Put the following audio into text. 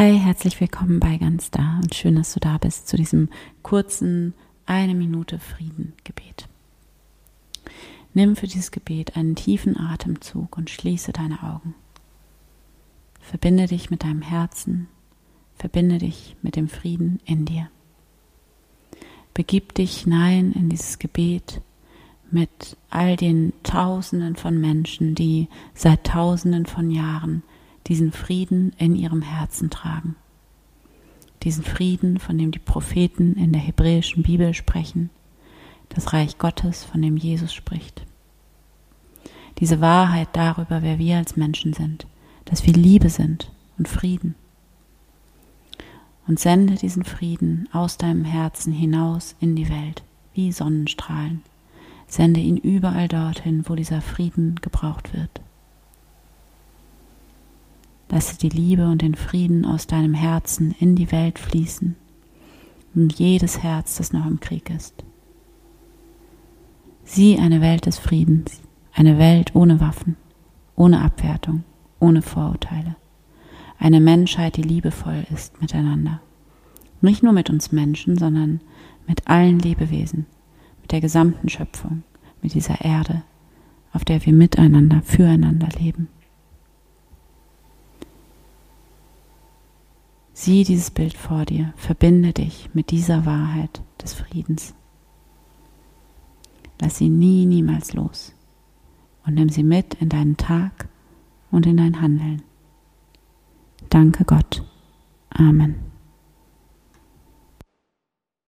Hi, herzlich willkommen bei Ganz Da und schön, dass du da bist zu diesem kurzen eine Minute Frieden Gebet. Nimm für dieses Gebet einen tiefen Atemzug und schließe deine Augen. Verbinde dich mit deinem Herzen, verbinde dich mit dem Frieden in dir. Begib dich hinein in dieses Gebet mit all den Tausenden von Menschen, die seit Tausenden von Jahren diesen Frieden in ihrem Herzen tragen. Diesen Frieden, von dem die Propheten in der hebräischen Bibel sprechen, das Reich Gottes, von dem Jesus spricht. Diese Wahrheit darüber, wer wir als Menschen sind, dass wir Liebe sind und Frieden. Und sende diesen Frieden aus deinem Herzen hinaus in die Welt, wie Sonnenstrahlen. Sende ihn überall dorthin, wo dieser Frieden gebraucht wird. Lasse die Liebe und den Frieden aus deinem Herzen in die Welt fließen, in jedes Herz, das noch im Krieg ist. Sieh eine Welt des Friedens, eine Welt ohne Waffen, ohne Abwertung, ohne Vorurteile. Eine Menschheit, die liebevoll ist miteinander. Nicht nur mit uns Menschen, sondern mit allen Lebewesen, mit der gesamten Schöpfung, mit dieser Erde, auf der wir miteinander, füreinander leben. Sieh dieses Bild vor dir, verbinde dich mit dieser Wahrheit des Friedens. Lass sie nie, niemals los und nimm sie mit in deinen Tag und in dein Handeln. Danke Gott. Amen.